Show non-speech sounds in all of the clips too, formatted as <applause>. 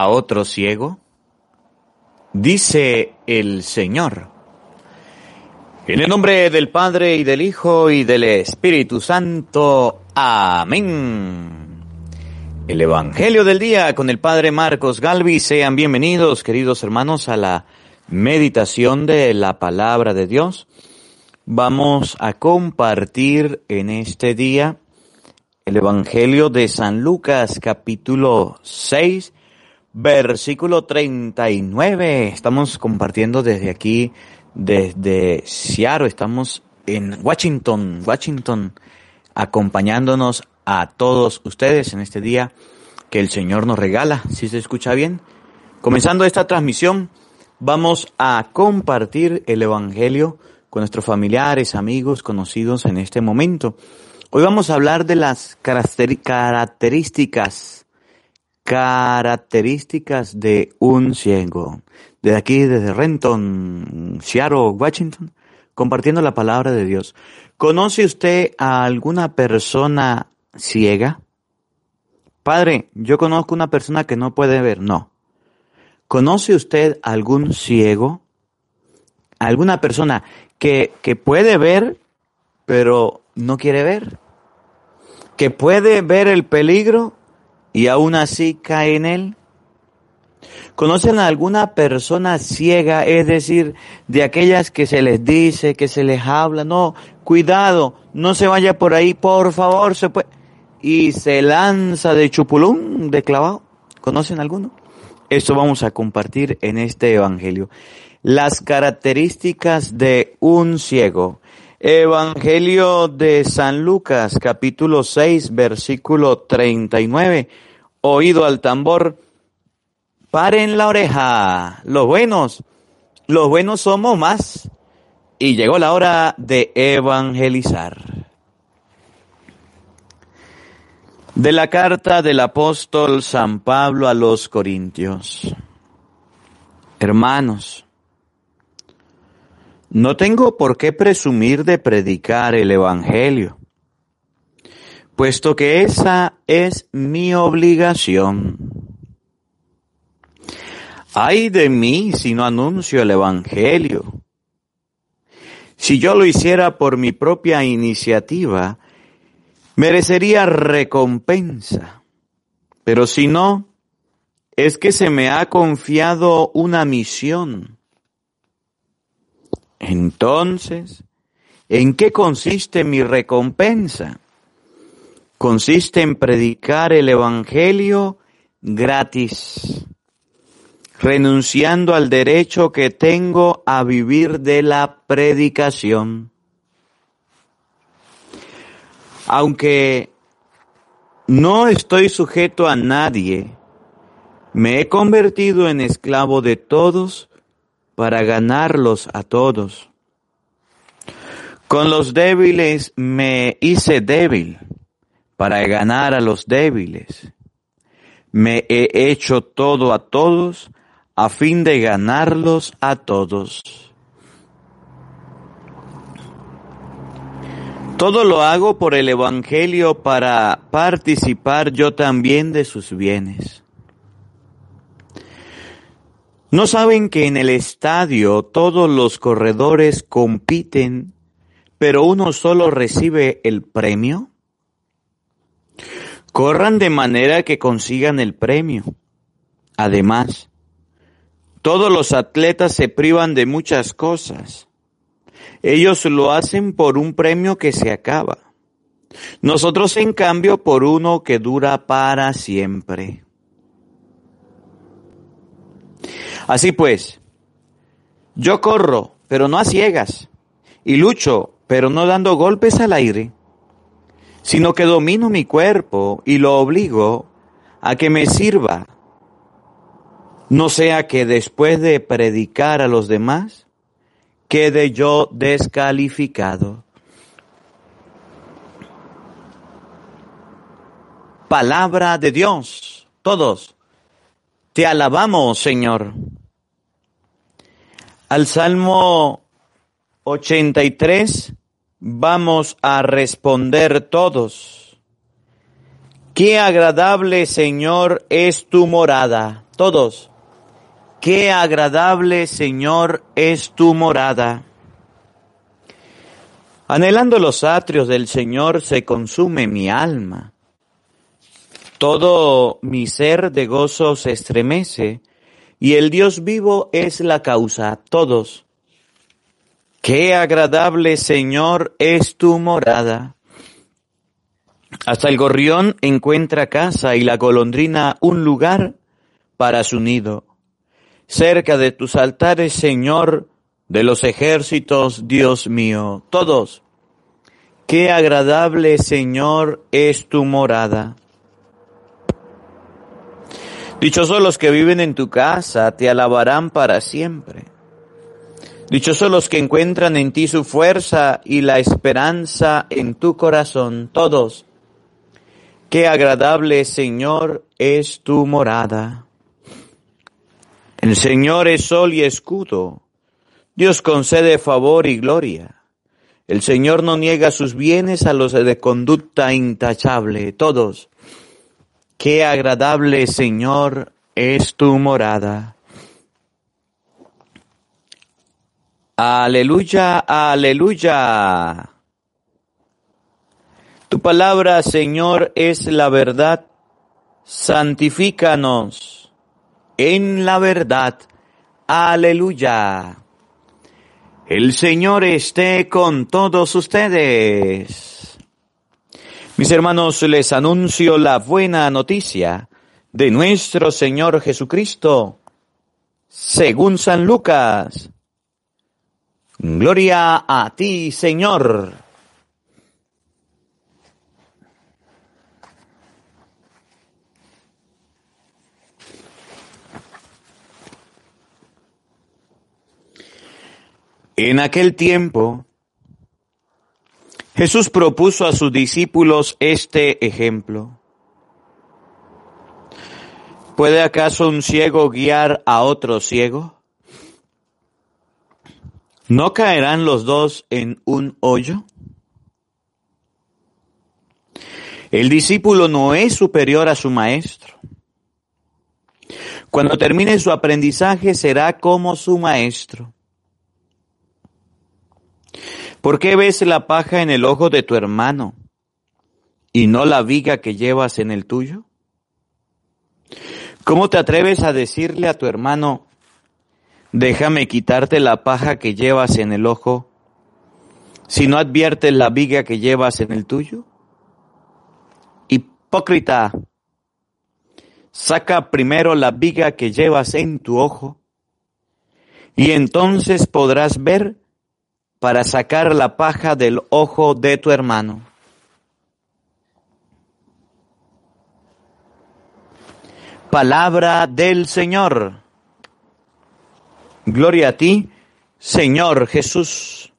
A otro ciego, dice el Señor. En el nombre del Padre y del Hijo y del Espíritu Santo. Amén. El Evangelio del día con el Padre Marcos Galvi. Sean bienvenidos, queridos hermanos, a la meditación de la palabra de Dios. Vamos a compartir en este día el Evangelio de San Lucas capítulo 6 versículo 39. Estamos compartiendo desde aquí, desde Seattle, estamos en Washington, Washington, acompañándonos a todos ustedes en este día que el Señor nos regala, si se escucha bien. Comenzando esta transmisión, vamos a compartir el Evangelio con nuestros familiares, amigos, conocidos en este momento. Hoy vamos a hablar de las características, características de un ciego. Desde aquí, desde Renton, Seattle, Washington, compartiendo la palabra de Dios. ¿Conoce usted a alguna persona ciega? Padre, yo conozco una persona que no puede ver. No. ¿Conoce usted algún ciego? ¿Alguna persona que, que puede ver, pero no quiere ver. Que puede ver el peligro y aún así cae en él. ¿Conocen a alguna persona ciega, es decir, de aquellas que se les dice, que se les habla, no, cuidado, no se vaya por ahí, por favor, se puede, y se lanza de chupulún, de clavado? ¿Conocen alguno? Eso vamos a compartir en este evangelio. Las características de un ciego. Evangelio de San Lucas, capítulo 6, versículo 39. Oído al tambor, paren la oreja. Los buenos, los buenos somos más. Y llegó la hora de evangelizar. De la carta del apóstol San Pablo a los Corintios. Hermanos, no tengo por qué presumir de predicar el Evangelio, puesto que esa es mi obligación. Ay de mí si no anuncio el Evangelio. Si yo lo hiciera por mi propia iniciativa, merecería recompensa. Pero si no, es que se me ha confiado una misión entonces, ¿en qué consiste mi recompensa? Consiste en predicar el Evangelio gratis, renunciando al derecho que tengo a vivir de la predicación. Aunque no estoy sujeto a nadie, me he convertido en esclavo de todos para ganarlos a todos. Con los débiles me hice débil para ganar a los débiles. Me he hecho todo a todos a fin de ganarlos a todos. Todo lo hago por el Evangelio para participar yo también de sus bienes. ¿No saben que en el estadio todos los corredores compiten, pero uno solo recibe el premio? Corran de manera que consigan el premio. Además, todos los atletas se privan de muchas cosas. Ellos lo hacen por un premio que se acaba. Nosotros, en cambio, por uno que dura para siempre. Así pues, yo corro, pero no a ciegas, y lucho, pero no dando golpes al aire, sino que domino mi cuerpo y lo obligo a que me sirva No sea que después de predicar a los demás, quede yo descalificado. Palabra de Dios, todos. Te alabamos, Señor. Al Salmo 83 vamos a responder todos. Qué agradable, Señor, es tu morada. Todos. Qué agradable, Señor, es tu morada. Anhelando los atrios del Señor se consume mi alma. Todo mi ser de gozo se estremece, y el Dios vivo es la causa. Todos. Qué agradable, Señor, es tu morada. Hasta el gorrión encuentra casa y la golondrina un lugar para su nido cerca de tus altares, Señor, de los ejércitos, Dios mío, todos. Qué agradable, Señor, es tu morada. Dichosos los que viven en tu casa, te alabarán para siempre. Dichosos los que encuentran en ti su fuerza y la esperanza en tu corazón, todos. Qué agradable, Señor, es tu morada. El Señor es sol y escudo. Dios concede favor y gloria. El Señor no niega sus bienes a los de conducta intachable. Todos. Qué agradable, Señor, es tu morada. Aleluya, aleluya. Tu palabra, Señor, es la verdad. Santifícanos en la verdad. Aleluya. El Señor esté con todos ustedes. Mis hermanos, les anuncio la buena noticia de nuestro Señor Jesucristo, según San Lucas. Gloria a ti, Señor. En aquel tiempo, Jesús propuso a sus discípulos este ejemplo. ¿Puede acaso un ciego guiar a otro ciego? ¿No caerán los dos en un hoyo? El discípulo no es superior a su maestro. Cuando termine su aprendizaje será como su maestro. ¿Por qué ves la paja en el ojo de tu hermano y no la viga que llevas en el tuyo? ¿Cómo te atreves a decirle a tu hermano, déjame quitarte la paja que llevas en el ojo, si no adviertes la viga que llevas en el tuyo? Hipócrita, saca primero la viga que llevas en tu ojo, y entonces podrás ver para sacar la paja del ojo de tu hermano. Palabra del Señor. Gloria a ti, Señor Jesús.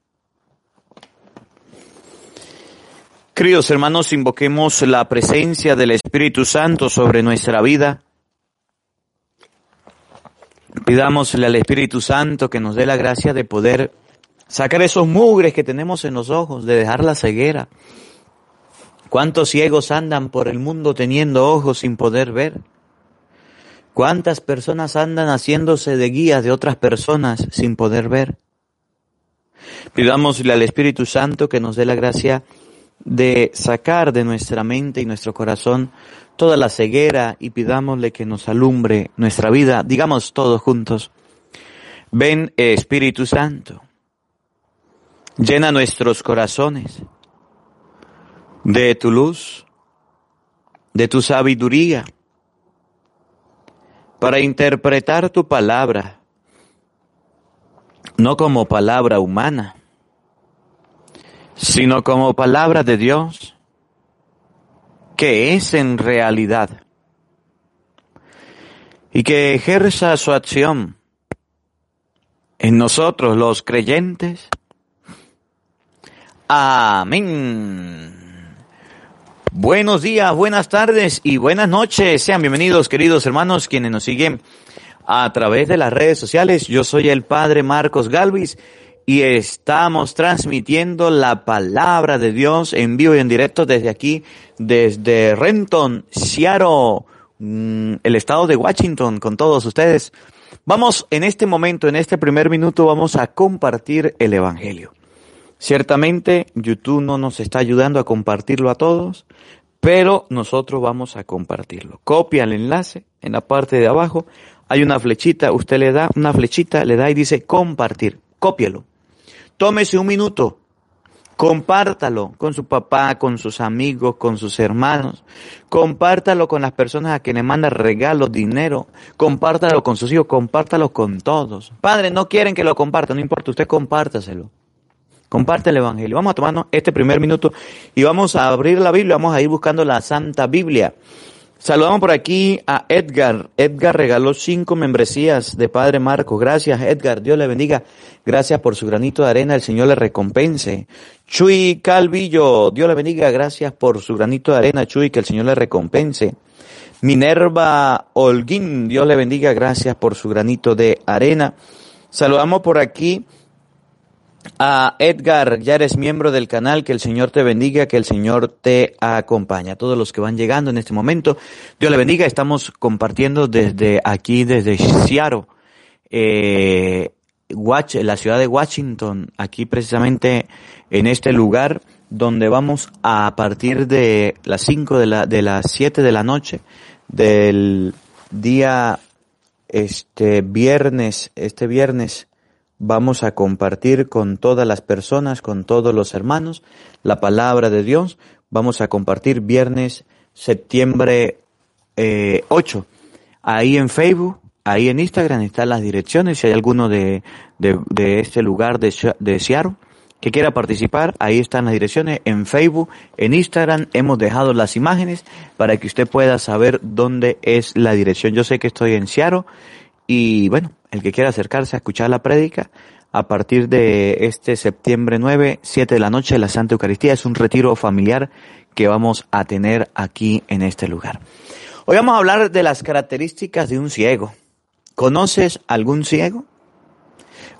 Queridos hermanos, invoquemos la presencia del Espíritu Santo sobre nuestra vida. Pidámosle al Espíritu Santo que nos dé la gracia de poder Sacar esos mugres que tenemos en los ojos, de dejar la ceguera. ¿Cuántos ciegos andan por el mundo teniendo ojos sin poder ver? ¿Cuántas personas andan haciéndose de guías de otras personas sin poder ver? Pidámosle al Espíritu Santo que nos dé la gracia de sacar de nuestra mente y nuestro corazón toda la ceguera y pidámosle que nos alumbre nuestra vida. Digamos todos juntos, ven Espíritu Santo. Llena nuestros corazones de tu luz, de tu sabiduría, para interpretar tu palabra, no como palabra humana, sino como palabra de Dios, que es en realidad. y que ejerza su acción en nosotros los creyentes. Amén. Buenos días, buenas tardes y buenas noches. Sean bienvenidos, queridos hermanos, quienes nos siguen a través de las redes sociales. Yo soy el Padre Marcos Galvis y estamos transmitiendo la palabra de Dios en vivo y en directo desde aquí, desde Renton, Seattle, mm, el estado de Washington, con todos ustedes. Vamos en este momento, en este primer minuto, vamos a compartir el Evangelio. Ciertamente YouTube no nos está ayudando a compartirlo a todos, pero nosotros vamos a compartirlo. Copia el enlace en la parte de abajo, hay una flechita, usted le da una flechita, le da y dice compartir, cópielo. Tómese un minuto, compártalo con su papá, con sus amigos, con sus hermanos, compártalo con las personas a quienes manda regalos, dinero, compártalo con sus hijos, compártalo con todos. Padre, no quieren que lo comparta, no importa, usted compártaselo. Comparte el Evangelio. Vamos a tomarnos este primer minuto y vamos a abrir la Biblia, vamos a ir buscando la Santa Biblia. Saludamos por aquí a Edgar. Edgar regaló cinco membresías de Padre Marco. Gracias, Edgar. Dios le bendiga. Gracias por su granito de arena. El Señor le recompense. Chuy Calvillo. Dios le bendiga. Gracias por su granito de arena, Chuy. Que el Señor le recompense. Minerva Holguín. Dios le bendiga. Gracias por su granito de arena. Saludamos por aquí a Edgar, ya eres miembro del canal, que el Señor te bendiga, que el Señor te acompañe. A todos los que van llegando en este momento, Dios le bendiga. Estamos compartiendo desde aquí, desde Seattle, eh, Watch, la ciudad de Washington, aquí precisamente en este lugar donde vamos a partir de las 5 de la, de las 7 de la noche del día, este viernes, este viernes vamos a compartir con todas las personas, con todos los hermanos, la palabra de Dios. Vamos a compartir viernes, septiembre eh, 8. Ahí en Facebook, ahí en Instagram están las direcciones. Si hay alguno de, de, de este lugar de, de Seattle que quiera participar, ahí están las direcciones. En Facebook, en Instagram, hemos dejado las imágenes para que usted pueda saber dónde es la dirección. Yo sé que estoy en Seattle y bueno, el que quiera acercarse a escuchar la prédica, a partir de este septiembre 9, 7 de la noche, la Santa Eucaristía es un retiro familiar que vamos a tener aquí en este lugar. Hoy vamos a hablar de las características de un ciego. ¿Conoces algún ciego?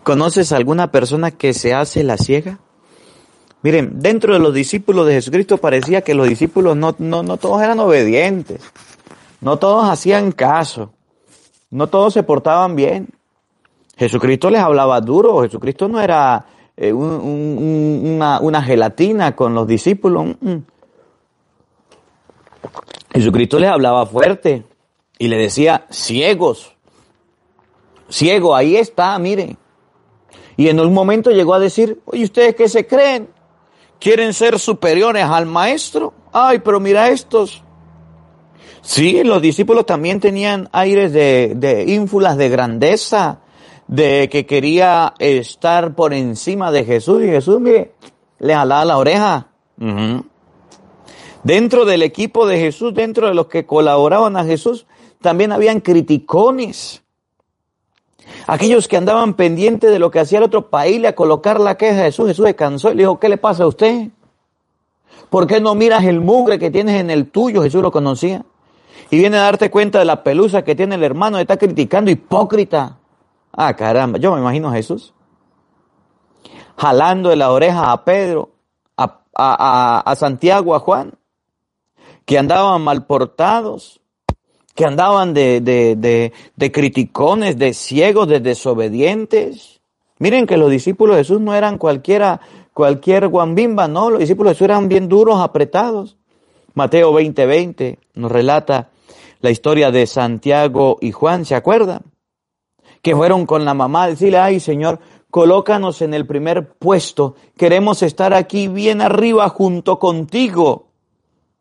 ¿Conoces alguna persona que se hace la ciega? Miren, dentro de los discípulos de Jesucristo parecía que los discípulos no, no, no todos eran obedientes, no todos hacían caso, no todos se portaban bien. Jesucristo les hablaba duro, Jesucristo no era eh, un, un, una, gelatina con los discípulos. Mm. Jesucristo les hablaba fuerte y le decía, ciegos, ciego, ahí está, mire. Y en un momento llegó a decir, oye, ¿ustedes qué se creen? ¿Quieren ser superiores al maestro? Ay, pero mira estos. Sí, los discípulos también tenían aires de ínfulas de grandeza, de que quería estar por encima de Jesús y Jesús, mire, le jalaba la oreja. Dentro del equipo de Jesús, dentro de los que colaboraban a Jesús, también habían criticones. Aquellos que andaban pendientes de lo que hacía el otro país, a colocar la queja a Jesús, Jesús se cansó y le dijo, ¿qué le pasa a usted? ¿Por qué no miras el mugre que tienes en el tuyo? Jesús lo conocía. Y viene a darte cuenta de la pelusa que tiene el hermano, está criticando, hipócrita. Ah, caramba, yo me imagino a Jesús jalando de la oreja a Pedro, a, a, a, Santiago, a Juan, que andaban mal portados, que andaban de, de, de, de criticones, de ciegos, de desobedientes. Miren que los discípulos de Jesús no eran cualquiera, cualquier guambimba, no, los discípulos de Jesús eran bien duros, apretados. Mateo 20:20 20 nos relata la historia de Santiago y Juan, ¿se acuerdan? Que fueron con la mamá a decirle, ay Señor, colócanos en el primer puesto, queremos estar aquí bien arriba junto contigo.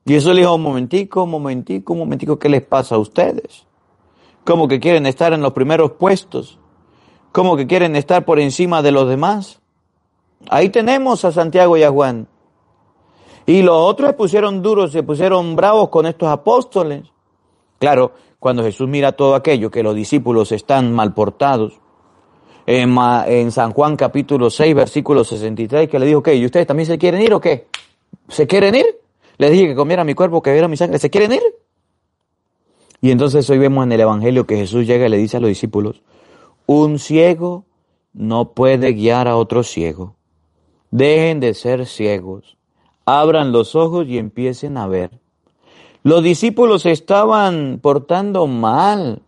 Y eso le dijo, un momentico, un momentico, un momentico, ¿qué les pasa a ustedes? ¿Cómo que quieren estar en los primeros puestos? ¿Cómo que quieren estar por encima de los demás? Ahí tenemos a Santiago y a Juan. Y los otros se pusieron duros, se pusieron bravos con estos apóstoles. Claro, cuando Jesús mira todo aquello, que los discípulos están mal portados, en, San Juan capítulo 6, versículo 63, que le dijo, ¿qué? ¿Y ustedes también se quieren ir o qué? ¿Se quieren ir? Les dije que comiera mi cuerpo, que viera mi sangre. ¿Se quieren ir? Y entonces hoy vemos en el Evangelio que Jesús llega y le dice a los discípulos, un ciego no puede guiar a otro ciego. Dejen de ser ciegos. Abran los ojos y empiecen a ver. Los discípulos estaban portando mal.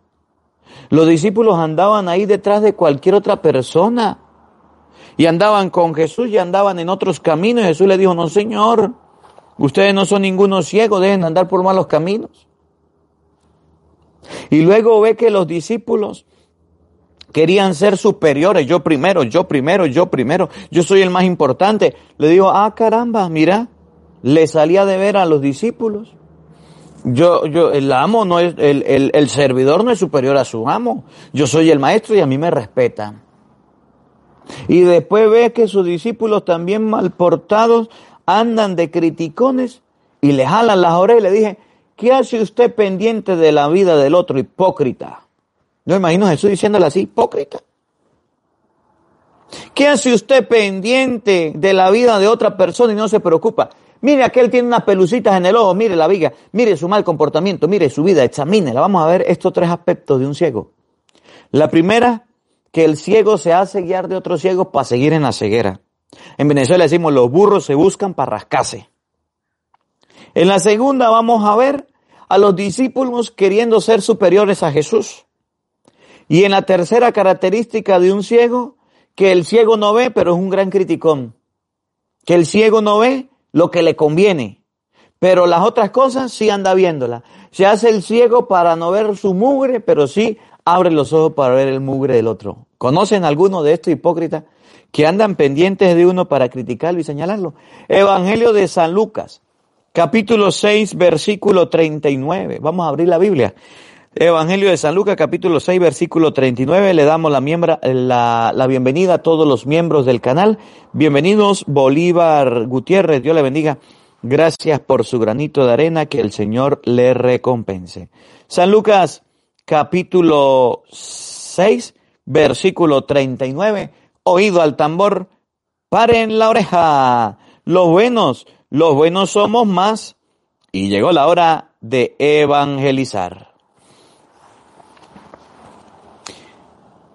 Los discípulos andaban ahí detrás de cualquier otra persona. Y andaban con Jesús y andaban en otros caminos. Y Jesús le dijo, no señor, ustedes no son ninguno ciego, dejen de andar por malos caminos. Y luego ve que los discípulos querían ser superiores, yo primero, yo primero, yo primero, yo soy el más importante. Le digo, ah caramba, mira, le salía de ver a los discípulos. Yo, yo, el amo no es, el, el, el servidor no es superior a su amo. Yo soy el maestro y a mí me respetan. Y después ve que sus discípulos también mal portados andan de criticones y le jalan las orejas y le dije, ¿qué hace usted pendiente de la vida del otro hipócrita? Yo imagino a Jesús diciéndole así, hipócrita. ¿Qué hace usted pendiente de la vida de otra persona y no se preocupa? Mire, aquel tiene unas pelucitas en el ojo, mire la viga, mire su mal comportamiento, mire su vida, examínela. Vamos a ver estos tres aspectos de un ciego. La primera, que el ciego se hace guiar de otros ciegos para seguir en la ceguera. En Venezuela decimos, los burros se buscan para rascarse. En la segunda vamos a ver a los discípulos queriendo ser superiores a Jesús. Y en la tercera característica de un ciego, que el ciego no ve, pero es un gran criticón. Que el ciego no ve lo que le conviene, pero las otras cosas sí anda viéndola. Se hace el ciego para no ver su mugre, pero sí abre los ojos para ver el mugre del otro. ¿Conocen alguno de estos hipócritas que andan pendientes de uno para criticarlo y señalarlo? Evangelio de San Lucas, capítulo 6, versículo 39. Vamos a abrir la Biblia. Evangelio de San Lucas, capítulo 6, versículo 39. Le damos la, miembra, la, bienvenida a todos los miembros del canal. Bienvenidos, Bolívar Gutiérrez. Dios le bendiga. Gracias por su granito de arena. Que el Señor le recompense. San Lucas, capítulo 6, versículo 39. Oído al tambor. Paren la oreja. Los buenos, los buenos somos más. Y llegó la hora de evangelizar.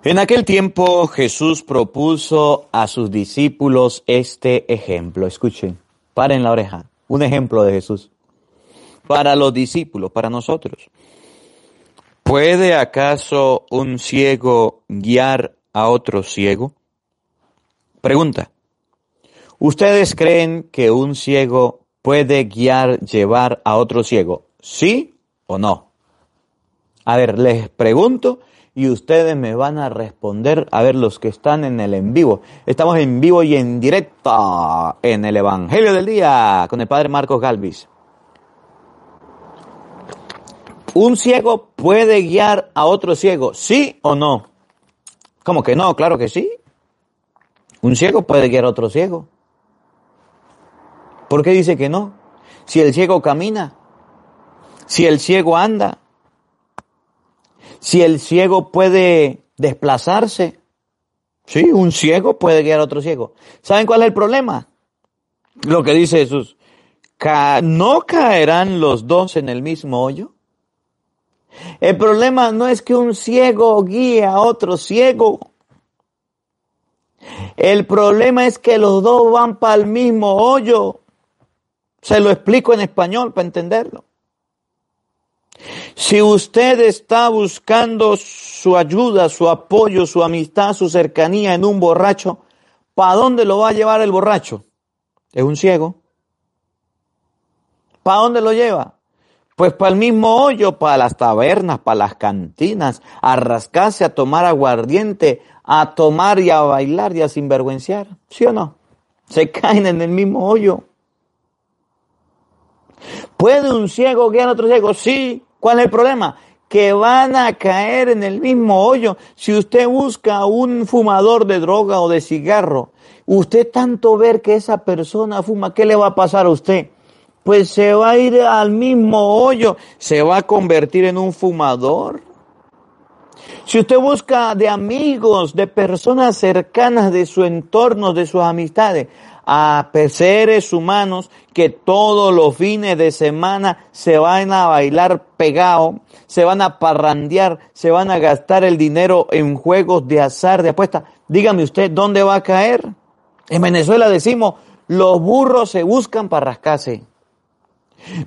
En aquel tiempo Jesús propuso a sus discípulos este ejemplo. Escuchen, paren la oreja. Un ejemplo de Jesús. Para los discípulos, para nosotros. ¿Puede acaso un ciego guiar a otro ciego? Pregunta. ¿Ustedes creen que un ciego puede guiar, llevar a otro ciego? ¿Sí o no? A ver, les pregunto y ustedes me van a responder, a ver los que están en el en vivo. Estamos en vivo y en directo en el Evangelio del Día con el Padre Marcos Galvis. ¿Un ciego puede guiar a otro ciego? ¿Sí o no? ¿Cómo que no? Claro que sí. Un ciego puede guiar a otro ciego. ¿Por qué dice que no? Si el ciego camina, si el ciego anda, si el ciego puede desplazarse, sí, un ciego puede guiar a otro ciego. ¿Saben cuál es el problema? Lo que dice Jesús, ¿no caerán los dos en el mismo hoyo? El problema no es que un ciego guíe a otro ciego. El problema es que los dos van para el mismo hoyo. Se lo explico en español para entenderlo. Si usted está buscando su ayuda, su apoyo, su amistad, su cercanía en un borracho, ¿para dónde lo va a llevar el borracho? Es un ciego. ¿Para dónde lo lleva? Pues para el mismo hoyo, para las tabernas, para las cantinas, a rascarse, a tomar aguardiente, a tomar y a bailar y a sinvergüenciar. ¿Sí o no? Se <laughs> caen en el mismo hoyo. ¿Puede un ciego guiar a otro ciego? Sí. ¿Cuál es el problema? Que van a caer en el mismo hoyo. Si usted busca un fumador de droga o de cigarro, usted tanto ver que esa persona fuma, ¿qué le va a pasar a usted? pues se va a ir al mismo hoyo, se va a convertir en un fumador. Si usted busca de amigos, de personas cercanas de su entorno, de sus amistades, a seres humanos que todos los fines de semana se van a bailar pegado, se van a parrandear, se van a gastar el dinero en juegos de azar, de apuesta. Dígame usted, ¿dónde va a caer? En Venezuela decimos, los burros se buscan para rascarse.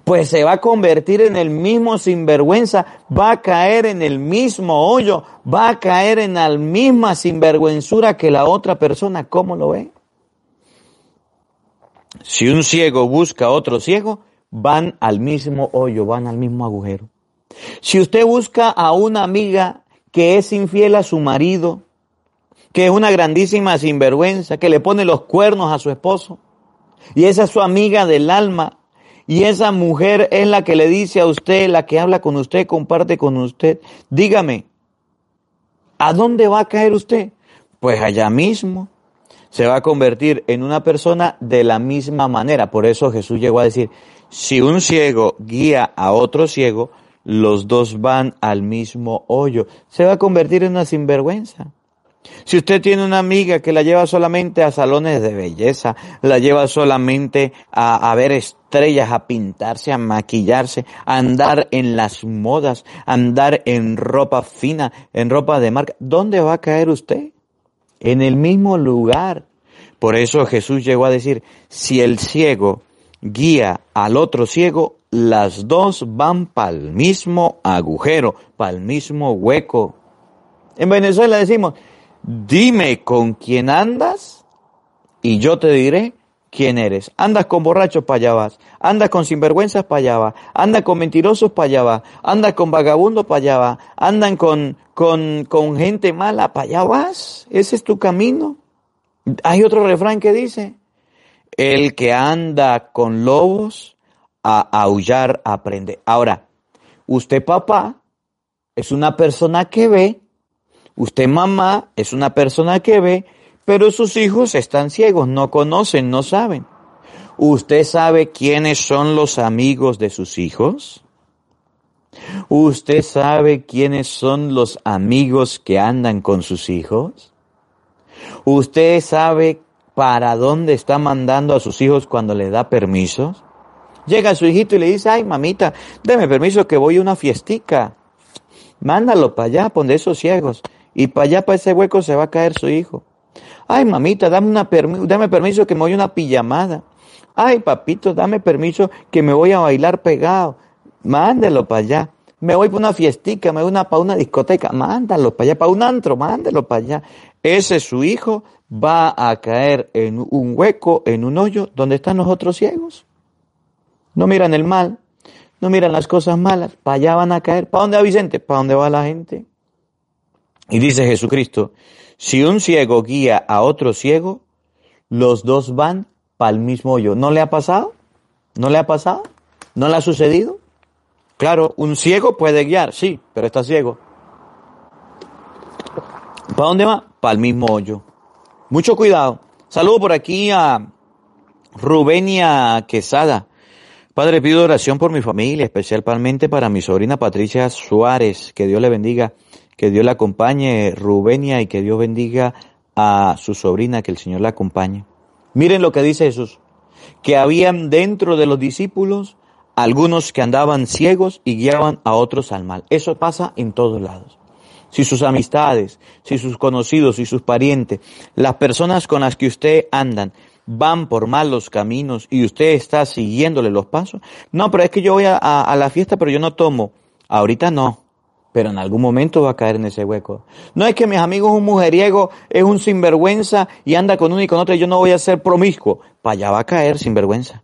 Pues se va a convertir en el mismo sinvergüenza, va a caer en el mismo hoyo, va a caer en la misma sinvergüenzura que la otra persona. ¿Cómo lo ve? Si un ciego busca a otro ciego, van al mismo hoyo, van al mismo agujero. Si usted busca a una amiga que es infiel a su marido, que es una grandísima sinvergüenza, que le pone los cuernos a su esposo, y esa es su amiga del alma, y esa mujer es la que le dice a usted, la que habla con usted, comparte con usted, dígame, ¿a dónde va a caer usted? Pues allá mismo. Se va a convertir en una persona de la misma manera. Por eso Jesús llegó a decir, si un ciego guía a otro ciego, los dos van al mismo hoyo. Se va a convertir en una sinvergüenza. Si usted tiene una amiga que la lleva solamente a salones de belleza, la lleva solamente a, ver estrellas, a pintarse, a maquillarse, a andar en las modas, a andar en ropa fina, en ropa de marca, ¿dónde va a caer usted? En el mismo lugar. Por eso Jesús llegó a decir, si el ciego guía al otro ciego, las dos van para el mismo agujero, para el mismo hueco. En Venezuela decimos, dime con quién andas y yo te diré quién eres. Andas con borrachos para allá vas, andas con sinvergüenzas para allá vas, andas con mentirosos para allá vas, andas con vagabundos para allá vas, andan con, con, con gente mala para allá vas. Ese es tu camino. Hay otro refrán que dice, el que anda con lobos a aullar aprende. Ahora, usted papá es una persona que ve, usted mamá es una persona que ve, pero sus hijos están ciegos, no conocen, no saben. ¿Usted sabe quiénes son los amigos de sus hijos? ¿Usted sabe quiénes son los amigos que andan con sus hijos? ¿Usted sabe para dónde está mandando a sus hijos cuando le da permisos? Llega su hijito y le dice, ay mamita, deme permiso que voy a una fiestica. Mándalo para allá, donde esos ciegos. Y para allá, para ese hueco, se va a caer su hijo. Ay mamita, dame, una dame permiso que me voy a una pijamada. Ay papito, dame permiso que me voy a bailar pegado. Mándelo para allá. Me voy para una fiestica, me voy una, para una discoteca. Mándalo para allá, para un antro, mándalo para allá. Ese su hijo va a caer en un hueco, en un hoyo, donde están los otros ciegos. No miran el mal, no miran las cosas malas, para allá van a caer. ¿Para dónde va Vicente? ¿Para dónde va la gente? Y dice Jesucristo, si un ciego guía a otro ciego, los dos van para el mismo hoyo. ¿No le ha pasado? ¿No le ha pasado? ¿No le ha sucedido? Claro, un ciego puede guiar, sí, pero está ciego. ¿Para dónde va? Para el mismo hoyo. Mucho cuidado. Saludo por aquí a Rubenia Quesada. Padre, pido oración por mi familia, especialmente para mi sobrina Patricia Suárez. Que Dios le bendiga, que Dios la acompañe, Rubenia, y que Dios bendiga a su sobrina, que el Señor la acompañe. Miren lo que dice Jesús, que habían dentro de los discípulos algunos que andaban ciegos y guiaban a otros al mal. Eso pasa en todos lados. Si sus amistades, si sus conocidos, si sus parientes, las personas con las que usted andan, van por malos caminos y usted está siguiéndole los pasos. No, pero es que yo voy a, a, la fiesta, pero yo no tomo. Ahorita no, pero en algún momento va a caer en ese hueco. No es que mis amigos un mujeriego es un sinvergüenza y anda con uno y con otro y yo no voy a ser promiscuo. Para allá va a caer sinvergüenza.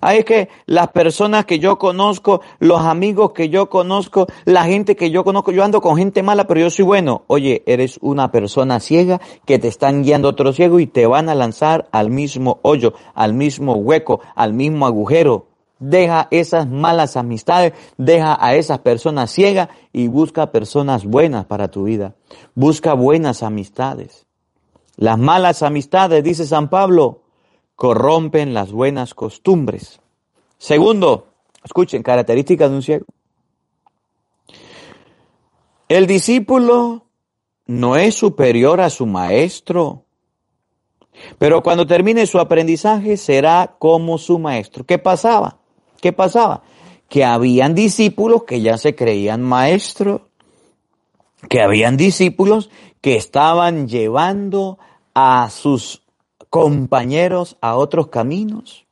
Ay, es que las personas que yo conozco, los amigos que yo conozco, la gente que yo conozco, yo ando con gente mala, pero yo soy bueno. Oye, eres una persona ciega que te están guiando otro ciego y te van a lanzar al mismo hoyo, al mismo hueco, al mismo agujero. Deja esas malas amistades, deja a esas personas ciegas y busca personas buenas para tu vida. Busca buenas amistades. Las malas amistades, dice San Pablo, corrompen las buenas costumbres. Segundo, escuchen, características de un ciego. El discípulo no es superior a su maestro, pero cuando termine su aprendizaje será como su maestro. ¿Qué pasaba? ¿Qué pasaba? Que habían discípulos que ya se creían maestros, que habían discípulos que estaban llevando a sus compañeros a otros caminos,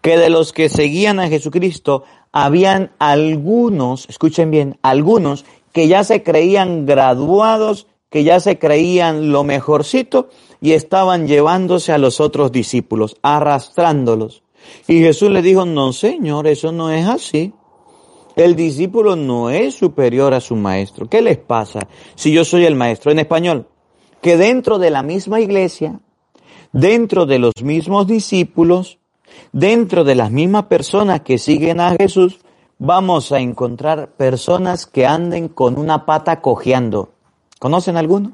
que de los que seguían a Jesucristo habían algunos, escuchen bien, algunos que ya se creían graduados, que ya se creían lo mejorcito y estaban llevándose a los otros discípulos, arrastrándolos. Y Jesús le dijo, no señor, eso no es así. El discípulo no es superior a su maestro. ¿Qué les pasa si yo soy el maestro? En español, que dentro de la misma iglesia, dentro de los mismos discípulos, dentro de las mismas personas que siguen a Jesús, vamos a encontrar personas que anden con una pata cojeando. ¿Conocen alguno?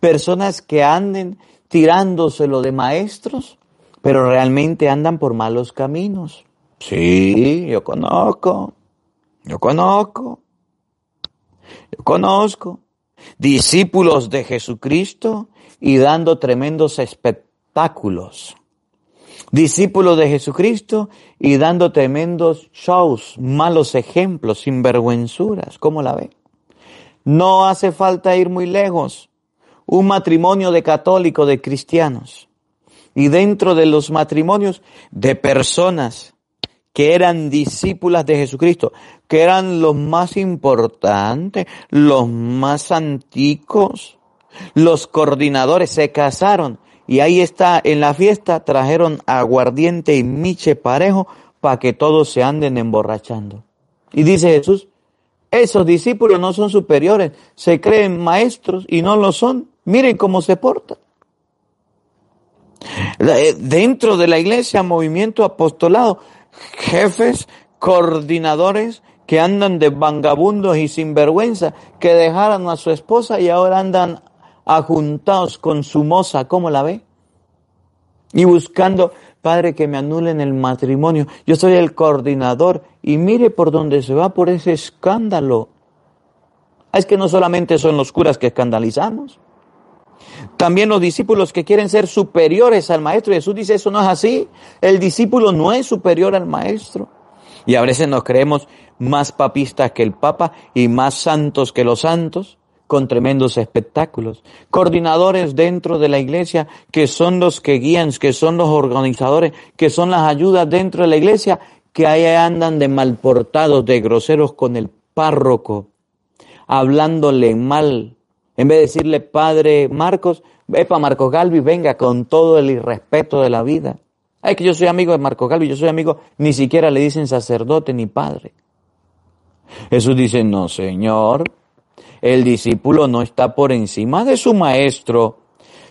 Personas que anden tirándoselo de maestros, pero realmente andan por malos caminos. Sí, yo conozco, yo conozco, yo conozco discípulos de Jesucristo y dando tremendos espectáculos discípulos de Jesucristo y dando tremendos shows, malos ejemplos, sinvergüenzuras. ¿Cómo la ve? No hace falta ir muy lejos. Un matrimonio de católicos, de cristianos. Y dentro de los matrimonios de personas que eran discípulas de Jesucristo, que eran los más importantes, los más antiguos, los coordinadores se casaron y ahí está, en la fiesta trajeron aguardiente y miche parejo para que todos se anden emborrachando. Y dice Jesús, esos discípulos no son superiores, se creen maestros y no lo son. Miren cómo se portan. Eh, dentro de la iglesia, movimiento apostolado, jefes, coordinadores que andan de vagabundos y sinvergüenza, que dejaron a su esposa y ahora andan ajuntados con su moza, ¿cómo la ve? Y buscando, Padre, que me anulen el matrimonio. Yo soy el coordinador y mire por dónde se va por ese escándalo. Es que no solamente son los curas que escandalizamos, también los discípulos que quieren ser superiores al maestro. Jesús dice, eso no es así. El discípulo no es superior al maestro. Y a veces nos creemos más papistas que el Papa y más santos que los santos con tremendos espectáculos. Coordinadores dentro de la iglesia que son los que guían, que son los organizadores, que son las ayudas dentro de la iglesia, que ahí andan de malportados, de groseros con el párroco, hablándole mal. En vez de decirle, Padre Marcos, epa Marcos Galvi, venga con todo el irrespeto de la vida. Ay, que yo soy amigo de Marcos Galvi, yo soy amigo, ni siquiera le dicen sacerdote ni padre. Jesús dice, no, Señor, el discípulo no está por encima de su maestro.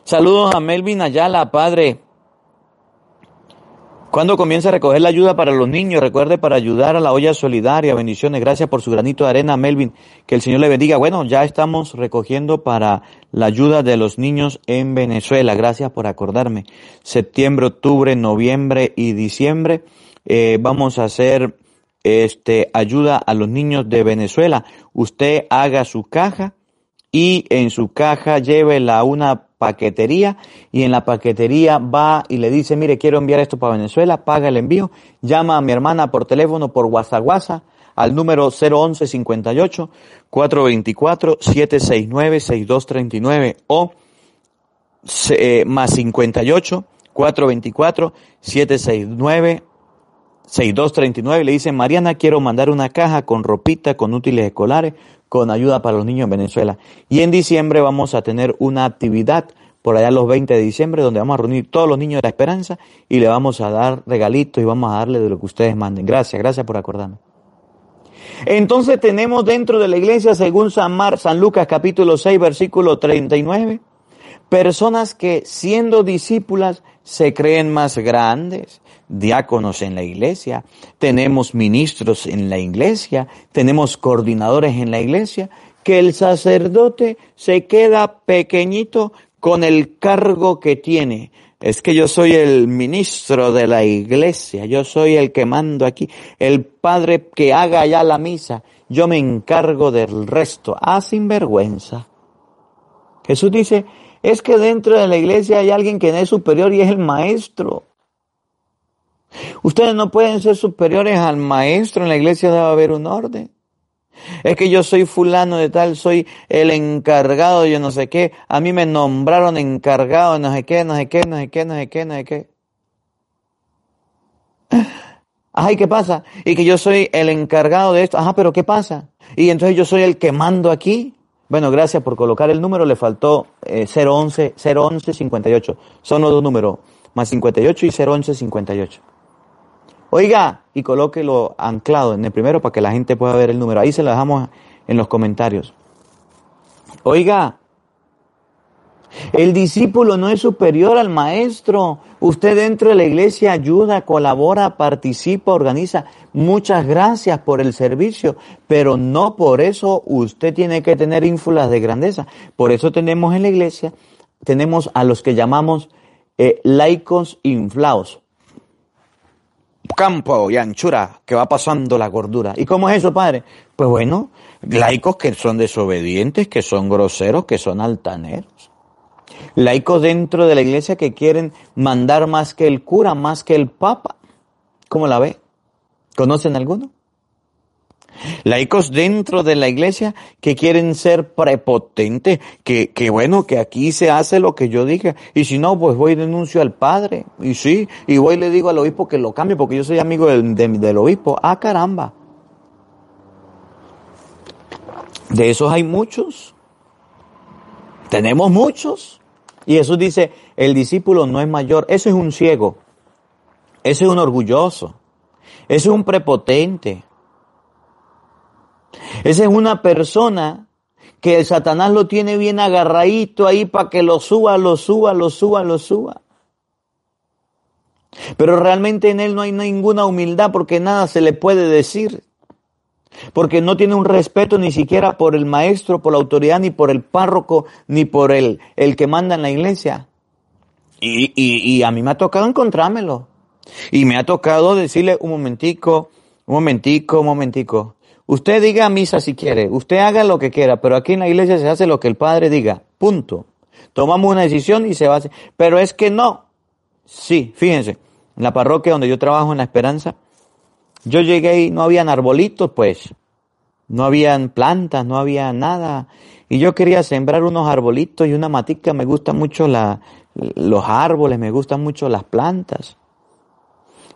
Saludos a Melvin Ayala, padre. Cuando comienza a recoger la ayuda para los niños, recuerde para ayudar a la olla solidaria. Bendiciones, gracias por su granito de arena, Melvin. Que el Señor le bendiga. Bueno, ya estamos recogiendo para la ayuda de los niños en Venezuela. Gracias por acordarme. Septiembre, octubre, noviembre y diciembre eh, vamos a hacer este, ayuda a los niños de Venezuela. Usted haga su caja y en su caja llévela a una paquetería y en la paquetería va y le dice, mire, quiero enviar esto para Venezuela, paga el envío, llama a mi hermana por teléfono por WhatsApp al número 011 58 424 769 6239 o eh, más 58 424 769 6239 le dice, Mariana, quiero mandar una caja con ropita, con útiles escolares, con ayuda para los niños en Venezuela. Y en diciembre vamos a tener una actividad por allá los 20 de diciembre donde vamos a reunir todos los niños de la esperanza y le vamos a dar regalitos y vamos a darle de lo que ustedes manden. Gracias, gracias por acordarme. Entonces tenemos dentro de la iglesia, según San, Mar, San Lucas capítulo 6, versículo 39, personas que siendo discípulas se creen más grandes, diáconos en la iglesia, tenemos ministros en la iglesia, tenemos coordinadores en la iglesia, que el sacerdote se queda pequeñito con el cargo que tiene. es que yo soy el ministro de la iglesia, yo soy el que mando aquí, el padre que haga ya la misa, yo me encargo del resto. Ah, sin vergüenza. Jesús dice, es que dentro de la iglesia hay alguien que no es superior y es el maestro. Ustedes no pueden ser superiores al maestro, en la iglesia debe haber un orden. Es que yo soy fulano de tal, soy el encargado de yo no sé qué, a mí me nombraron encargado de no sé qué, no sé qué, no sé qué, no sé qué, no sé qué. Ay, ¿qué pasa? Y que yo soy el encargado de esto. Ajá, pero ¿qué pasa? Y entonces yo soy el que mando aquí. Bueno, gracias por colocar el número, le faltó eh, 011, 011 58. Son los dos números, más 58 y 011 58. Oiga, y colóquelo anclado en el primero para que la gente pueda ver el número. Ahí se lo dejamos en los comentarios. Oiga, el discípulo no es superior al maestro. Usted dentro de la iglesia ayuda, colabora, participa, organiza. Muchas gracias por el servicio, pero no por eso usted tiene que tener ínfulas de grandeza. Por eso tenemos en la iglesia, tenemos a los que llamamos eh, laicos inflados. Campo y anchura, que va pasando la gordura. ¿Y cómo es eso, padre? Pues bueno, laicos que son desobedientes, que son groseros, que son altaneros laicos dentro de la iglesia que quieren mandar más que el cura, más que el papa. ¿Cómo la ve? ¿Conocen alguno? Laicos dentro de la iglesia que quieren ser prepotentes, que, que bueno, que aquí se hace lo que yo diga, y si no, pues voy y denuncio al padre, y sí, y voy y le digo al obispo que lo cambie, porque yo soy amigo del, del obispo. Ah, caramba. De esos hay muchos. Tenemos muchos. Y Jesús dice, el discípulo no es mayor, eso es un ciego, eso es un orgulloso, eso es un prepotente. Esa es una persona que el Satanás lo tiene bien agarradito ahí para que lo suba, lo suba, lo suba, lo suba. Pero realmente en él no hay ninguna humildad porque nada se le puede decir porque no tiene un respeto ni siquiera por el maestro, por la autoridad, ni por el párroco, ni por el, el que manda en la iglesia. Y, y, y a mí me ha tocado encontrármelo. Y me ha tocado decirle un momentico, un momentico, un momentico. Usted diga misa si quiere, usted haga lo que quiera, pero aquí en la iglesia se hace lo que el Padre diga. Punto. Tomamos una decisión y se va a hacer. Pero es que no. Sí, fíjense, en la parroquia donde yo trabajo en La Esperanza, yo llegué y no habían arbolitos, pues. No habían plantas, no había nada. Y yo quería sembrar unos arbolitos y una matica. Me gustan mucho la, los árboles, me gustan mucho las plantas.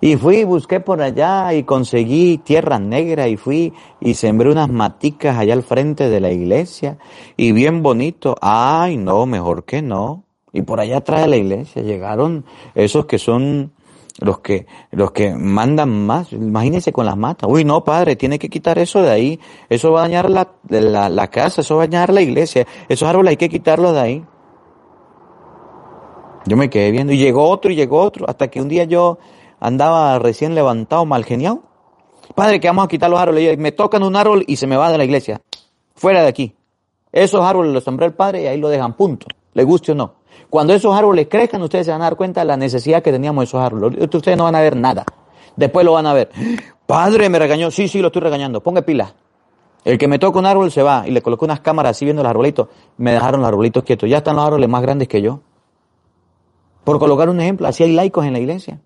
Y fui, busqué por allá y conseguí tierra negra y fui y sembré unas maticas allá al frente de la iglesia. Y bien bonito. Ay, no, mejor que no. Y por allá atrás de la iglesia llegaron esos que son los que, los que mandan más, imagínense con las matas. Uy, no, padre, tiene que quitar eso de ahí. Eso va a dañar la, la, la casa, eso va a dañar la iglesia. Esos árboles hay que quitarlos de ahí. Yo me quedé viendo y llegó otro y llegó otro, hasta que un día yo andaba recién levantado, mal genial. Padre, que vamos a quitar los árboles. Me tocan un árbol y se me va de la iglesia. Fuera de aquí. Esos árboles los sembró el padre y ahí lo dejan, punto. Le guste o no. Cuando esos árboles crezcan, ustedes se van a dar cuenta de la necesidad que teníamos de esos árboles. Ustedes no van a ver nada. Después lo van a ver. Padre, me regañó. Sí, sí, lo estoy regañando. Ponga pila. El que me toca un árbol se va y le coloco unas cámaras así viendo los arbolitos. Me dejaron los arbolitos quietos. Ya están los árboles más grandes que yo. Por colocar un ejemplo, así hay laicos en la iglesia.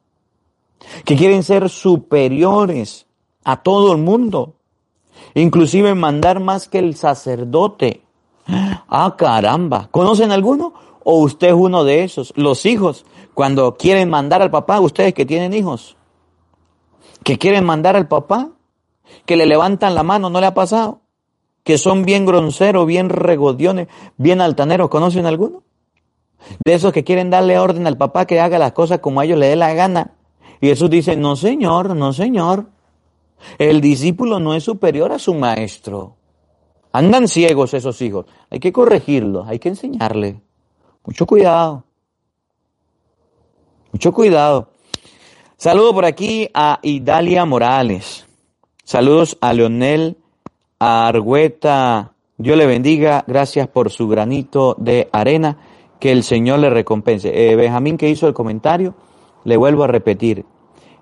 Que quieren ser superiores a todo el mundo. Inclusive mandar más que el sacerdote. Ah, caramba. ¿Conocen alguno? ¿O usted es uno de esos? Los hijos, cuando quieren mandar al papá, ustedes que tienen hijos, que quieren mandar al papá, que le levantan la mano, ¿no le ha pasado? Que son bien groseros, bien regodiones, bien altaneros, ¿conocen alguno? De esos que quieren darle orden al papá que haga las cosas como a ellos le dé la gana. Y Jesús dice, no señor, no señor. El discípulo no es superior a su maestro. Andan ciegos esos hijos. Hay que corregirlos, hay que enseñarles. Mucho cuidado. Mucho cuidado. Saludo por aquí a Idalia Morales. Saludos a Leonel Argüeta. Dios le bendiga. Gracias por su granito de arena Que el Señor le recompense. Eh, Benjamín que hizo el comentario, le vuelvo a repetir.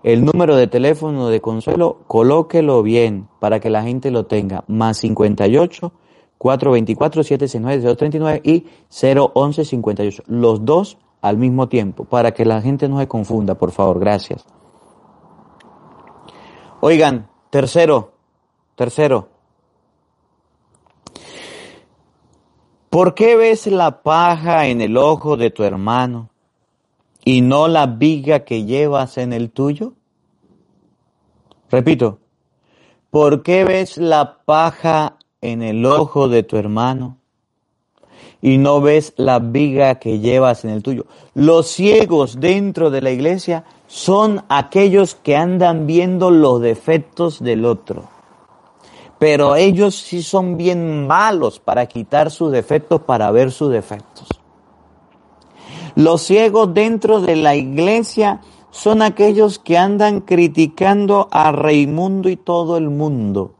El número de teléfono de Consuelo, colóquelo bien para que la gente lo tenga. Más 58 424 769 039 y 011 58. Los dos al mismo tiempo, para que la gente no se confunda, por favor. Gracias. Oigan, tercero, tercero. ¿Por qué ves la paja en el ojo de tu hermano y no la viga que llevas en el tuyo? Repito, ¿por qué ves la paja en el ojo de tu hermano y no ves la viga que llevas en el tuyo? Los ciegos dentro de la iglesia son aquellos que andan viendo los defectos del otro. Pero ellos sí son bien malos para quitar sus defectos, para ver sus defectos. Los ciegos dentro de la iglesia son aquellos que andan criticando a Reimundo y todo el mundo.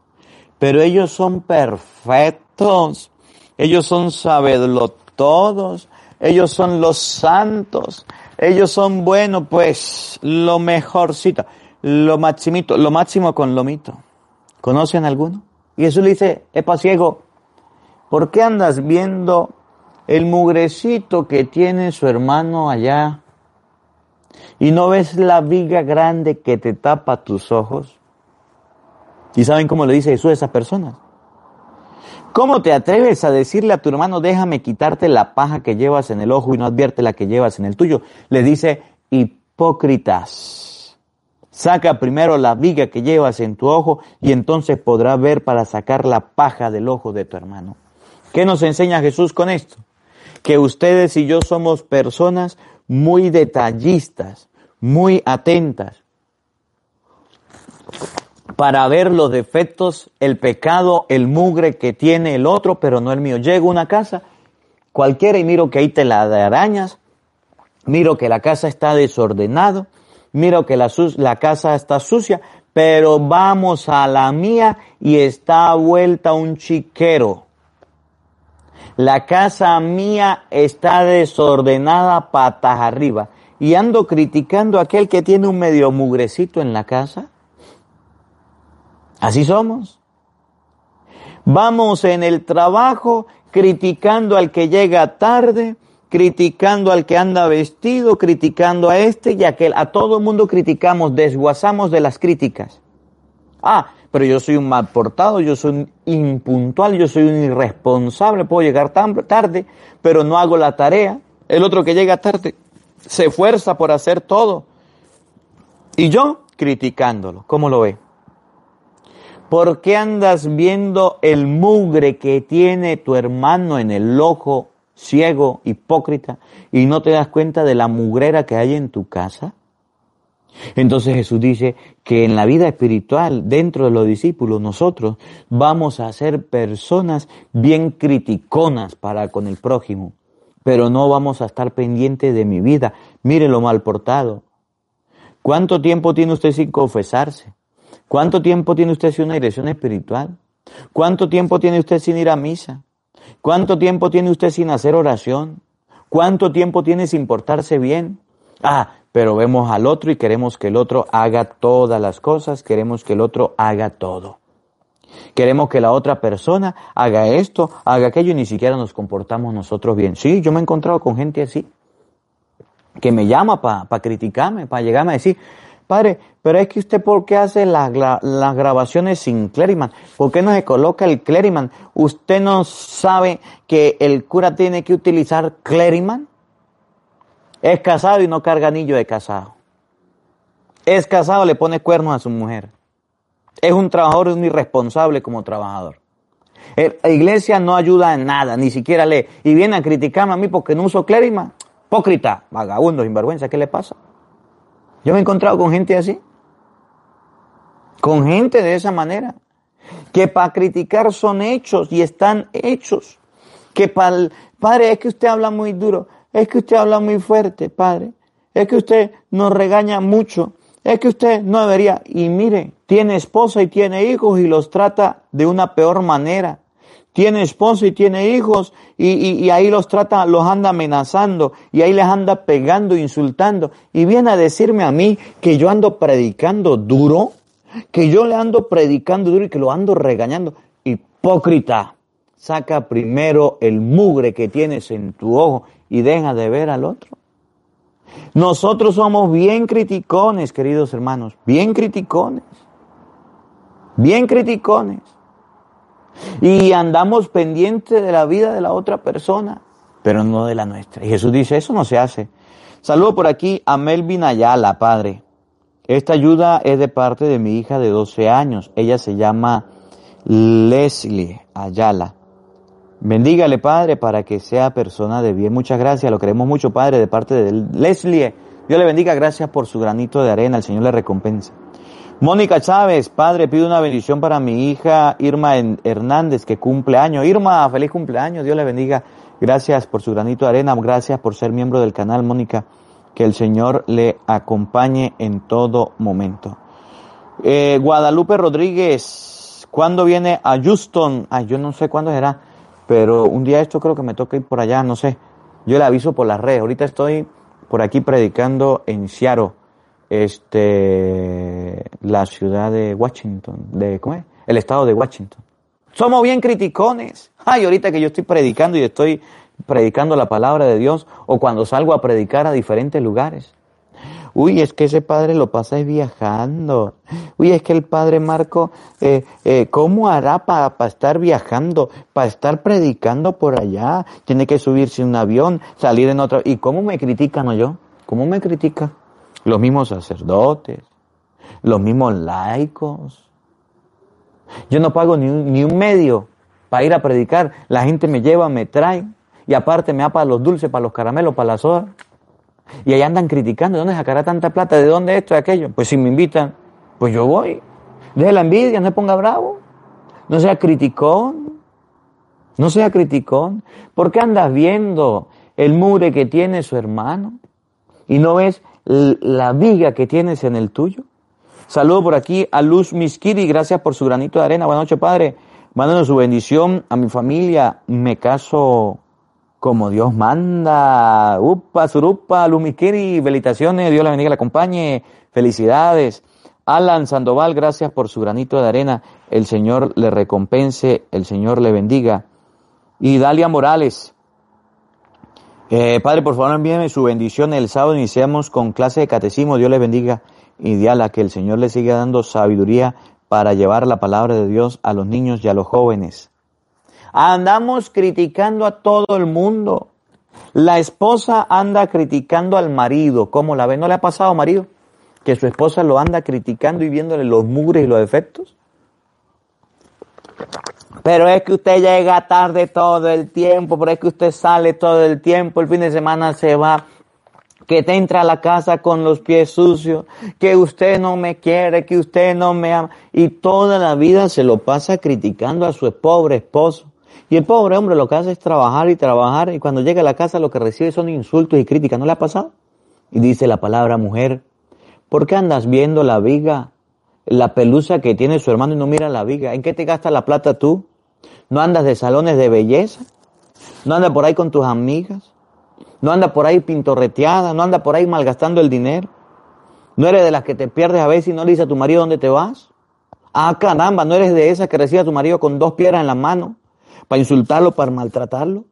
Pero ellos son perfectos. Ellos son sabedlo todos. Ellos son los santos. Ellos son, bueno, pues, lo mejorcito, lo maximito, lo máximo con lo mito. ¿Conocen alguno? Y Jesús le dice, epa ciego, ¿por qué andas viendo el mugrecito que tiene su hermano allá? ¿Y no ves la viga grande que te tapa tus ojos? ¿Y saben cómo le dice Jesús a esas personas? ¿Cómo te atreves a decirle a tu hermano, déjame quitarte la paja que llevas en el ojo y no advierte la que llevas en el tuyo? Le dice, hipócritas. Saca primero la viga que llevas en tu ojo y entonces podrás ver para sacar la paja del ojo de tu hermano. ¿Qué nos enseña Jesús con esto? Que ustedes y yo somos personas muy detallistas, muy atentas, para ver los defectos, el pecado, el mugre que tiene el otro, pero no el mío. Llego a una casa, cualquiera, y miro que hay tela de arañas, miro que la casa está desordenado, miro que la, la casa está sucia, pero vamos a la mía y está vuelta un chiquero. La casa mía está desordenada patas arriba. Y ando criticando a aquel que tiene un medio mugrecito en la casa. Así somos. Vamos en el trabajo criticando al que llega tarde, criticando al que anda vestido, criticando a este y a aquel. A todo el mundo criticamos, desguazamos de las críticas. Ah, pero yo soy un mal portado, yo soy un impuntual, yo soy un irresponsable, puedo llegar tarde, pero no hago la tarea. El otro que llega tarde se esfuerza por hacer todo. Y yo criticándolo. ¿Cómo lo ve? ¿Por qué andas viendo el mugre que tiene tu hermano en el ojo ciego, hipócrita, y no te das cuenta de la mugrera que hay en tu casa? Entonces Jesús dice que en la vida espiritual, dentro de los discípulos, nosotros vamos a ser personas bien criticonas para con el prójimo, pero no vamos a estar pendientes de mi vida. Mire lo mal portado. ¿Cuánto tiempo tiene usted sin confesarse? ¿Cuánto tiempo tiene usted sin una dirección espiritual? ¿Cuánto tiempo tiene usted sin ir a misa? ¿Cuánto tiempo tiene usted sin hacer oración? ¿Cuánto tiempo tiene sin portarse bien? Ah, pero vemos al otro y queremos que el otro haga todas las cosas, queremos que el otro haga todo. Queremos que la otra persona haga esto, haga aquello y ni siquiera nos comportamos nosotros bien. Sí, yo me he encontrado con gente así, que me llama para criticarme, para llegarme a decir, Padre, pero es que usted, ¿por qué hace las grabaciones sin cleriman? ¿Por qué no se coloca el cleriman? ¿Usted no sabe que el cura tiene que utilizar cleriman? Es casado y no carga anillo de casado. Es casado, le pone cuernos a su mujer. Es un trabajador, es un irresponsable como trabajador. La iglesia no ayuda en nada, ni siquiera lee. Y viene a criticarme a mí porque no uso cleriman. Hipócrita, vagabundo, sinvergüenza, ¿qué le pasa? Yo me he encontrado con gente así, con gente de esa manera, que para criticar son hechos y están hechos. Que para el padre es que usted habla muy duro, es que usted habla muy fuerte, padre, es que usted nos regaña mucho, es que usted no debería, y mire, tiene esposa y tiene hijos y los trata de una peor manera. tiene esposa y tiene hijos y, ahí los trata, los anda amenazando y ahí les anda pegando, insultando. Y viene a decirme a mí que yo ando predicando duro, que yo le ando predicando duro y que lo ando regañando. Hipócrita, saca primero el mugre que tienes en tu ojo y deja de ver al otro. Nosotros somos bien criticones, queridos hermanos, bien criticones, bien criticones. Y andamos pendientes de la vida de la otra persona, pero no de la nuestra. Y Jesús dice, eso no se hace. Saludo por aquí a Melvin Ayala, padre. Esta ayuda es de parte de mi hija de 12 años. Ella se llama Leslie Ayala. Bendígale, Padre, para que sea persona de bien. Muchas gracias, lo queremos mucho, Padre, de parte de Leslie. Dios le bendiga, gracias por su granito de arena, el Señor le recompensa. Mónica Chávez, Padre, pido una bendición para mi hija Irma Hernández, que cumple año. Irma, feliz cumpleaños, Dios le bendiga. Gracias por su granito de arena, gracias por ser miembro del canal, Mónica. Que el Señor le acompañe en todo momento. Eh, Guadalupe Rodríguez, ¿cuándo viene a Houston? Ay, yo no sé cuándo será, pero un día esto creo que me toca ir por allá, no sé. Yo le aviso por las redes. Ahorita estoy por aquí predicando en Seattle este, la ciudad de Washington, de, ¿cómo es? El estado de Washington. Somos bien criticones. Ay, ahorita que yo estoy predicando y estoy predicando la palabra de Dios o cuando salgo a predicar a diferentes lugares. Uy, es que ese padre lo pasa viajando. Uy, es que el padre Marco, eh, eh, ¿cómo hará para estar viajando, para estar predicando por allá? Tiene que subirse un avión, salir en otro. ¿Y cómo me critican o yo? ¿Cómo me critican? los mismos sacerdotes, los mismos laicos. Yo no pago ni un, ni un medio para ir a predicar. La gente me lleva, me trae y aparte me da para los dulces, para los caramelos, para las horas. Y ahí andan criticando, ¿de dónde sacará tanta plata? ¿De dónde esto y aquello? Pues si me invitan, pues yo voy. Deje la envidia, no se ponga bravo. No sea criticón. No sea criticón. ¿Por qué andas viendo el mure que tiene su hermano? Y no ves la viga que tienes en el tuyo. Saludo por aquí a Luz Miskiri, gracias por su granito de arena. Buenas noches, Padre. Mándanos su bendición a mi familia. Me caso como Dios manda. Upa, surupa, Luz Miskiri, felicitaciones. Dios la bendiga, la acompañe. Felicidades. Alan Sandoval, gracias por su granito de arena. El Señor le recompense, el Señor le bendiga. Y Dalia Morales, eh, padre, por favor, envíeme su bendición. El sábado iniciamos con clase de catecismo. Dios le bendiga y diala que el Señor le siga dando sabiduría para llevar la palabra de Dios a los niños y a los jóvenes. Andamos criticando a todo el mundo. La esposa anda criticando al marido. ¿Cómo la ve? ¿No le ha pasado, marido? Que su esposa lo anda criticando y viéndole los mugres y los defectos. Pero es que usted llega tarde todo el tiempo, pero es que usted sale todo el tiempo, el fin de semana se va, que te entra a la casa con los pies sucios, que usted no me quiere, que usted no me ama, y toda la vida se lo pasa criticando a su pobre esposo. Y el pobre hombre lo que hace es trabajar y trabajar, y cuando llega a la casa lo que recibe son insultos y críticas. ¿No le ha pasado? Y dice la palabra mujer, ¿por qué andas viendo la viga, la pelusa que tiene su hermano y no mira la viga? ¿En qué te gasta la plata tú? ¿No andas de salones de belleza? ¿No andas por ahí con tus amigas? ¿No andas por ahí pintorreteada? ¿No andas por ahí malgastando el dinero? ¿No eres de las que te pierdes a veces y no le dices a tu marido dónde te vas? Ah, caramba, ¿no eres de esas que recibe a tu marido con dos piedras en la mano para insultarlo, para maltratarlo?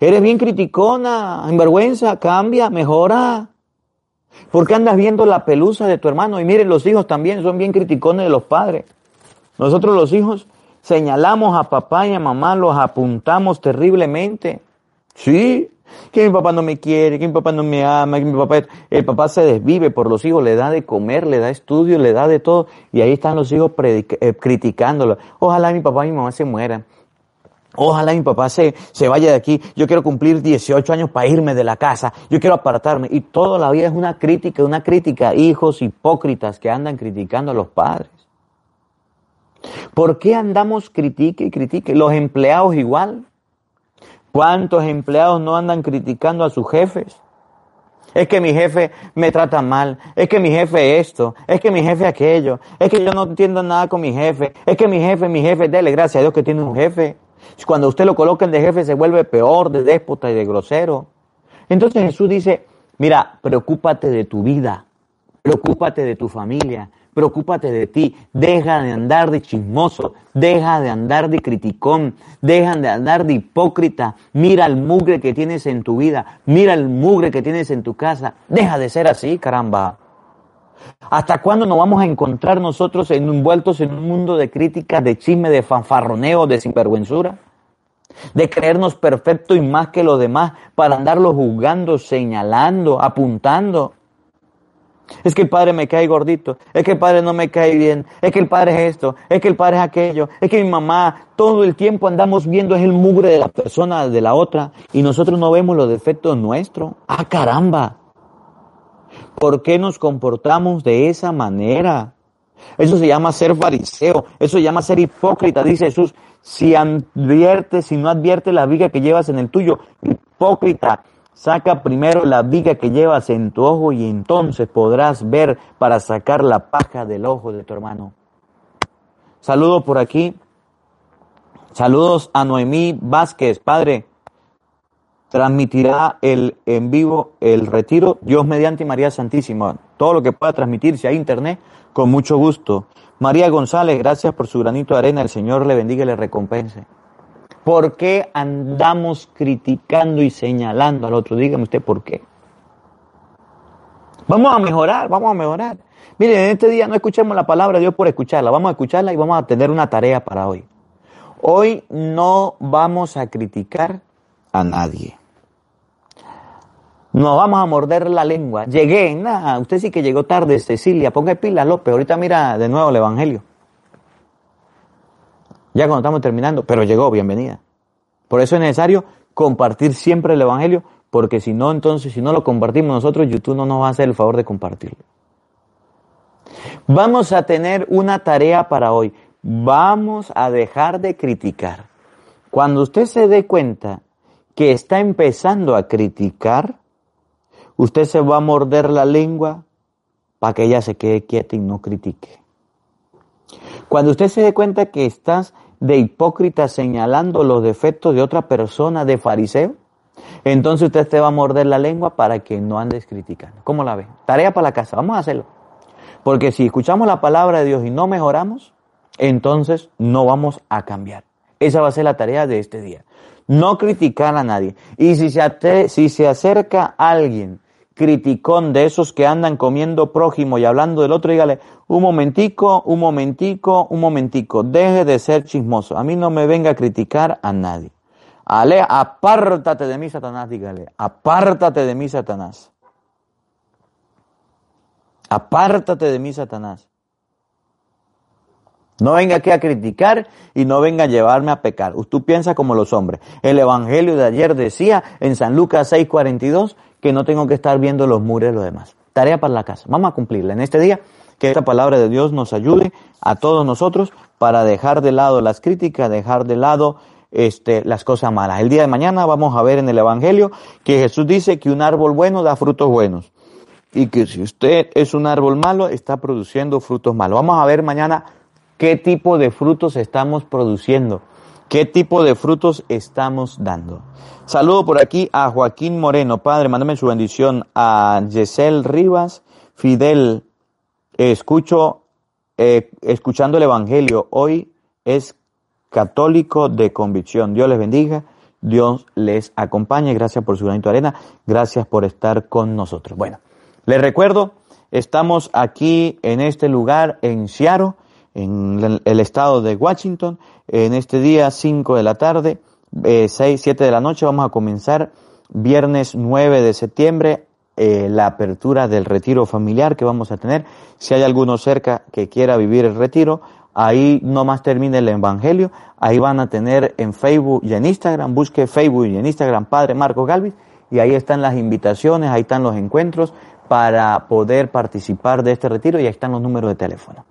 Eres bien criticona, en vergüenza, cambia, mejora. ¿Por qué andas viendo la pelusa de tu hermano? Y miren, los hijos también son bien criticones de los padres. Nosotros los hijos señalamos a papá y a mamá, los apuntamos terriblemente. Sí, que mi papá no me quiere, que mi papá no me ama, que mi papá, el papá se desvive por los hijos, le da de comer, le da estudio, le da de todo, y ahí están los hijos eh, criticándolo. Ojalá mi papá y mi mamá se mueran. Ojalá mi papá se, se vaya de aquí. Yo quiero cumplir 18 años para irme de la casa. Yo quiero apartarme. Y toda la vida es una crítica, una crítica. Hijos hipócritas que andan criticando a los padres. ¿Por qué andamos critique y critique? Los empleados igual. ¿Cuántos empleados no andan criticando a sus jefes? Es que mi jefe me trata mal, es que mi jefe esto, es que mi jefe aquello, es que yo no entiendo nada con mi jefe, es que mi jefe, mi jefe, dele gracias a Dios que tiene un jefe. Cuando usted lo coloquen de jefe se vuelve peor, de déspota y de grosero. Entonces Jesús dice, mira, preocúpate de tu vida, preocúpate de tu familia, preocúpate de ti, deja de andar de chismoso, deja de andar de criticón, deja de andar de hipócrita, mira el mugre que tienes en tu vida, mira el mugre que tienes en tu casa, deja de ser así, caramba. ¿Hasta cuándo nos vamos a encontrar nosotros envueltos en un mundo de críticas, de chisme, de fanfarroneo, de sinvergüenzura? De creernos perfectos y más que los demás para andarlo juzgando, señalando, apuntando. Es que el padre me cae gordito, es que el padre no me cae bien, es que el padre es esto, es que el padre es aquello, es que mi mamá, todo el tiempo andamos viendo es el mugre de la persona, de la otra, y nosotros no vemos los defectos nuestros. Ah, caramba. ¿Por qué nos comportamos de esa manera? Eso se llama ser fariseo, eso se llama ser hipócrita, dice Jesús. Si adviertes, si no adviertes la viga que llevas en el tuyo, hipócrita, saca primero la viga que llevas en tu ojo y entonces podrás ver para sacar la paja del ojo de tu hermano. Saludo por aquí. Saludos a Noemí Vázquez, padre transmitirá el en vivo el retiro, Dios mediante María Santísima. Todo lo que pueda transmitirse a internet, con mucho gusto. María González, gracias por su granito de arena. El Señor le bendiga y le recompense. ¿Por qué andamos criticando y señalando al otro? Dígame usted por qué. Vamos a mejorar, vamos a mejorar. Miren, en este día no escuchemos la palabra de Dios por escucharla, vamos a escucharla y vamos a tener una tarea para hoy. Hoy no vamos a criticar a nadie. Nos vamos a morder la lengua. Llegué, nada, usted sí que llegó tarde, Cecilia, ponga pila, López, ahorita mira de nuevo el Evangelio. Ya cuando estamos terminando, pero llegó, bienvenida. Por eso es necesario compartir siempre el Evangelio, porque si no, entonces, si no lo compartimos nosotros, YouTube no nos va a hacer el favor de compartirlo. Vamos a tener una tarea para hoy. Vamos a dejar de criticar. Cuando usted se dé cuenta que está empezando a criticar, usted se va a morder la lengua para que ella se quede quieta y no critique. Cuando usted se dé cuenta que estás de hipócrita señalando los defectos de otra persona, de fariseo, entonces usted se va a morder la lengua para que no andes criticando. ¿Cómo la ve? Tarea para la casa, vamos a hacerlo. Porque si escuchamos la palabra de Dios y no mejoramos, entonces no vamos a cambiar. Esa va a ser la tarea de este día no criticar a nadie. Y si se, si se acerca alguien criticón de esos que andan comiendo prójimo y hablando del otro, dígale, un momentico, un momentico, un momentico, deje de ser chismoso. A mí no me venga a criticar a nadie. Ale, apártate de mí, Satanás, dígale, apártate de mí, Satanás. Apártate de mí, Satanás. No venga aquí a criticar y no venga a llevarme a pecar. Usted piensa como los hombres. El Evangelio de ayer decía en San Lucas 6:42 que no tengo que estar viendo los muros de los demás. Tarea para la casa. Vamos a cumplirla en este día. Que esta palabra de Dios nos ayude a todos nosotros para dejar de lado las críticas, dejar de lado este, las cosas malas. El día de mañana vamos a ver en el Evangelio que Jesús dice que un árbol bueno da frutos buenos y que si usted es un árbol malo está produciendo frutos malos. Vamos a ver mañana qué tipo de frutos estamos produciendo, qué tipo de frutos estamos dando. Saludo por aquí a Joaquín Moreno, Padre, mándame su bendición a Yesel Rivas, Fidel, escucho, eh, escuchando el Evangelio, hoy es católico de convicción. Dios les bendiga, Dios les acompañe, gracias por su granito de arena, gracias por estar con nosotros. Bueno, les recuerdo, estamos aquí en este lugar en Seattle, en el estado de Washington. En este día, 5 de la tarde, eh, 6, 7 de la noche, vamos a comenzar viernes 9 de septiembre eh, la apertura del retiro familiar que vamos a tener. Si hay alguno cerca que quiera vivir el retiro, ahí nomás termine el Evangelio. Ahí van a tener en Facebook y en Instagram, busque Facebook y en Instagram Padre Marco Galvis, y ahí están las invitaciones, ahí están los encuentros para poder participar de este retiro y ahí están los números de teléfono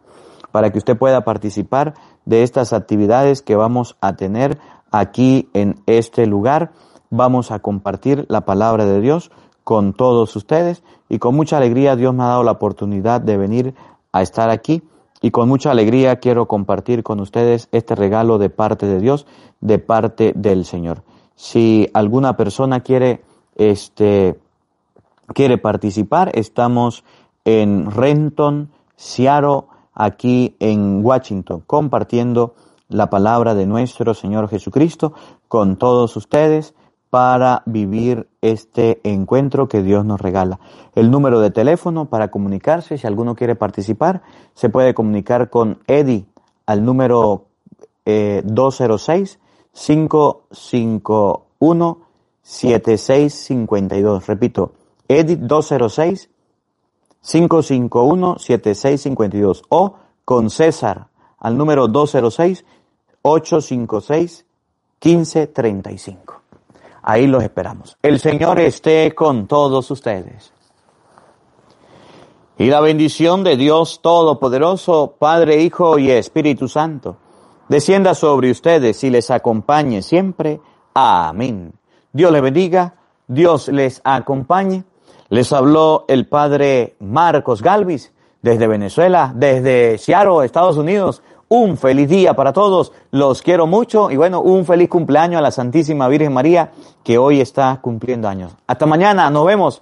para que usted pueda participar de estas actividades que vamos a tener aquí en este lugar. Vamos a compartir la palabra de Dios con todos ustedes y con mucha alegría Dios me ha dado la oportunidad de venir a estar aquí y con mucha alegría quiero compartir con ustedes este regalo de parte de Dios, de parte del Señor. Si alguna persona quiere, este, quiere participar, estamos en Renton, Seattle, aquí en Washington, compartiendo la palabra de nuestro Señor Jesucristo con todos ustedes para vivir este encuentro que Dios nos regala. El número de teléfono para comunicarse, si alguno quiere participar, se puede comunicar con Eddie al número 206-551-7652. Eh, Repito, Eddie 206-551-7652. O con César al número 206-856-1535. Ahí los esperamos. El Señor esté con todos ustedes. Y la bendición de Dios Todopoderoso, Padre, Hijo y Espíritu Santo, descienda sobre ustedes y les acompañe siempre. Amén. Dios les bendiga, Dios les acompañe. Les habló el Padre Marcos Galvis desde Venezuela, desde Seattle, Estados Unidos. Un feliz día para todos, los quiero mucho y bueno, un feliz cumpleaños a la Santísima Virgen María que hoy está cumpliendo años. Hasta mañana, nos vemos.